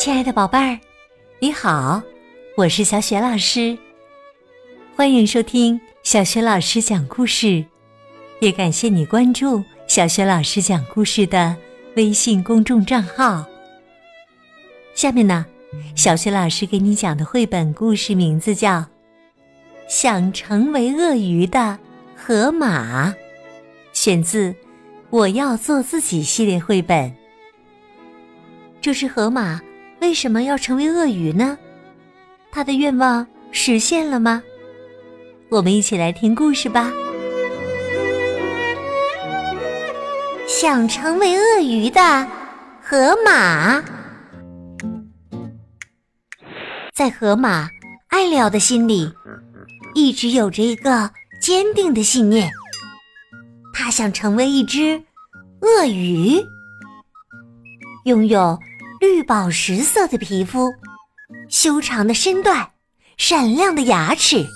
亲爱的宝贝儿，你好，我是小雪老师，欢迎收听小雪老师讲故事，也感谢你关注小雪老师讲故事的微信公众账号。下面呢，小雪老师给你讲的绘本故事名字叫《想成为鳄鱼的河马》，选自《我要做自己》系列绘本。这是河马。为什么要成为鳄鱼呢？他的愿望实现了吗？我们一起来听故事吧。想成为鳄鱼的河马，在河马爱了的心里，一直有着一个坚定的信念：他想成为一只鳄鱼，拥有。绿宝石色的皮肤，修长的身段，闪亮的牙齿。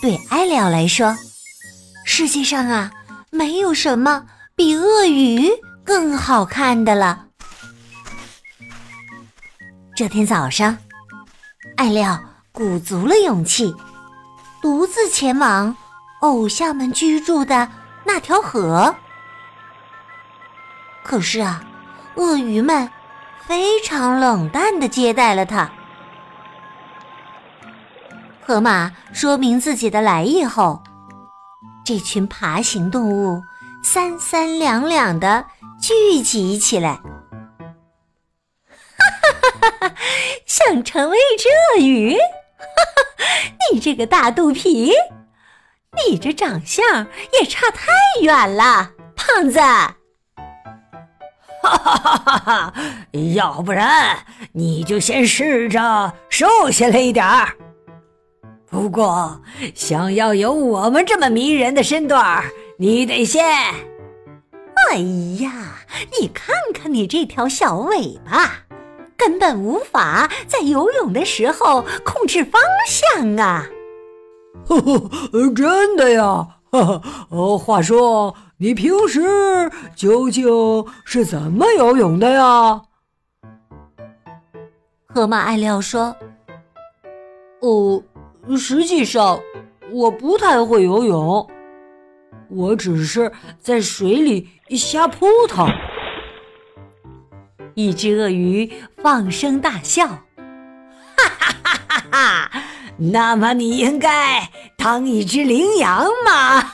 对艾利奥来说，世界上啊，没有什么比鳄鱼更好看的了。这天早上，艾利奥鼓足了勇气，独自前往偶像们居住的那条河。可是啊，鳄鱼们。非常冷淡的接待了他。河马说明自己的来意后，这群爬行动物三三两两的聚集起来。哈哈哈！想成为一只鳄鱼？哈哈！你这个大肚皮，你这长相也差太远了，胖子。哈哈哈哈哈！要不然你就先试着瘦下来一点儿。不过，想要有我们这么迷人的身段，你得先……哎呀，你看看你这条小尾巴，根本无法在游泳的时候控制方向啊！呵呵，真的呀？哈哈，哦，话说。你平时究竟是怎么游泳的呀？河马爱廖说：“哦，实际上我不太会游泳，我只是在水里瞎扑腾。”一只鳄鱼放声大笑：“ 哈哈哈哈哈！那么你应该当一只羚羊嘛？”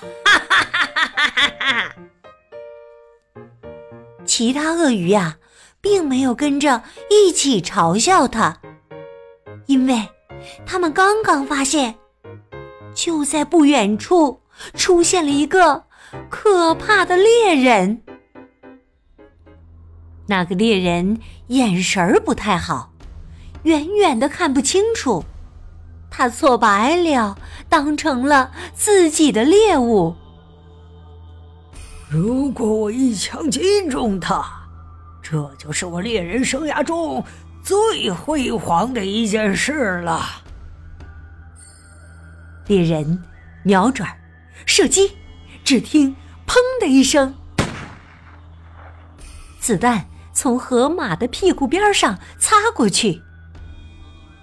其他鳄鱼呀，并没有跟着一起嘲笑他，因为他们刚刚发现，就在不远处出现了一个可怕的猎人。那个猎人眼神儿不太好，远远的看不清楚，他错把艾了当成了自己的猎物。如果我一枪击中他，这就是我猎人生涯中最辉煌的一件事了。猎人瞄准，射击，只听“砰”的一声，子弹从河马的屁股边上擦过去。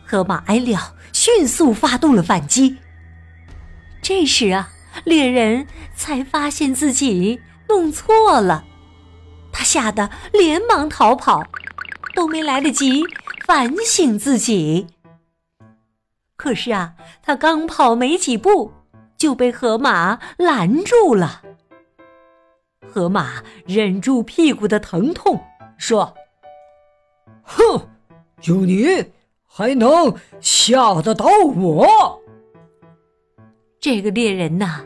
河马挨了，迅速发动了反击。这时啊，猎人才发现自己。弄错了，他吓得连忙逃跑，都没来得及反省自己。可是啊，他刚跑没几步，就被河马拦住了。河马忍住屁股的疼痛，说：“哼，就你还能吓得到我？这个猎人呐，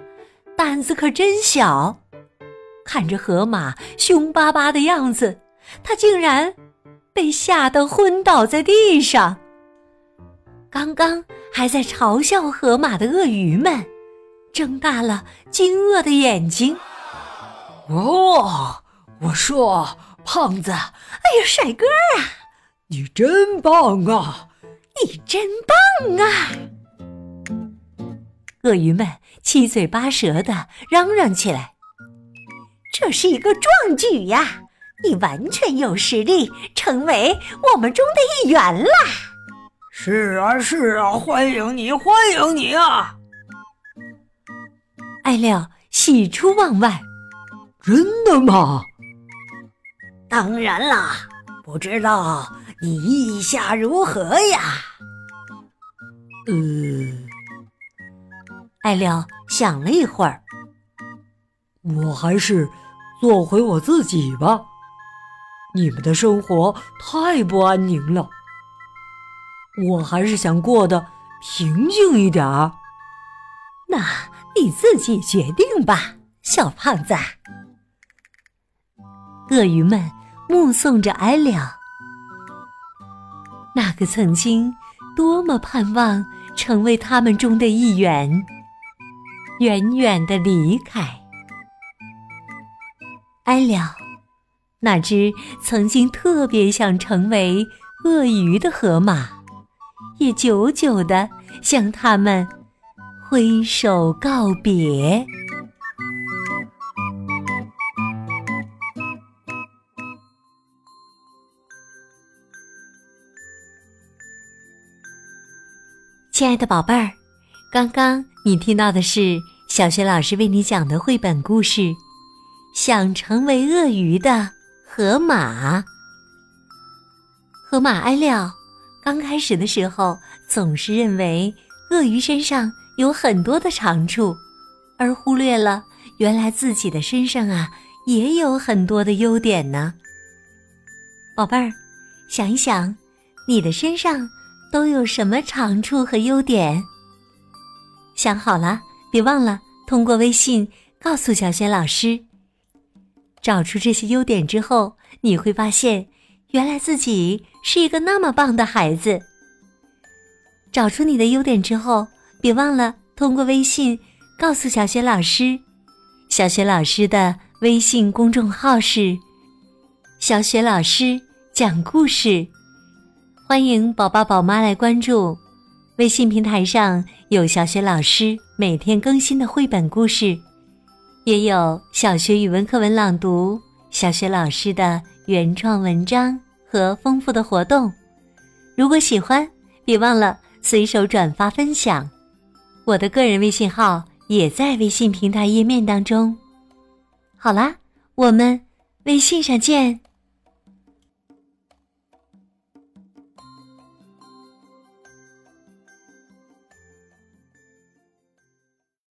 胆子可真小。”看着河马凶巴巴的样子，他竟然被吓得昏倒在地上。刚刚还在嘲笑河马的鳄鱼们，睁大了惊愕的眼睛。哦，我说，胖子，哎呀，帅哥啊，你真棒啊！你真棒啊！鳄鱼们七嘴八舌的嚷嚷起来。这是一个壮举呀！你完全有实力成为我们中的一员啦！是啊，是啊，欢迎你，欢迎你啊！艾廖喜出望外，真的吗？当然啦，不知道你意下如何呀？呃，艾廖想了一会儿，我还是做回我自己吧。你们的生活太不安宁了。我还是想过得平静一点儿。那你自己决定吧，小胖子。鳄鱼们目送着艾廖，那个曾经多么盼望成为他们中的一员，远远的离开。艾廖，那只曾经特别想成为鳄鱼的河马。也久久的向他们挥手告别。亲爱的宝贝儿，刚刚你听到的是小学老师为你讲的绘本故事《想成为鳄鱼的河马》。河马艾廖。刚开始的时候，总是认为鳄鱼身上有很多的长处，而忽略了原来自己的身上啊也有很多的优点呢。宝贝儿，想一想，你的身上都有什么长处和优点？想好了，别忘了通过微信告诉小轩老师。找出这些优点之后，你会发现。原来自己是一个那么棒的孩子。找出你的优点之后，别忘了通过微信告诉小雪老师。小雪老师的微信公众号是“小雪老师讲故事”，欢迎宝宝宝妈来关注。微信平台上有小雪老师每天更新的绘本故事，也有小学语文课文朗读，小学老师的原创文章。和丰富的活动，如果喜欢，别忘了随手转发分享。我的个人微信号也在微信平台页面当中。好啦，我们微信上见。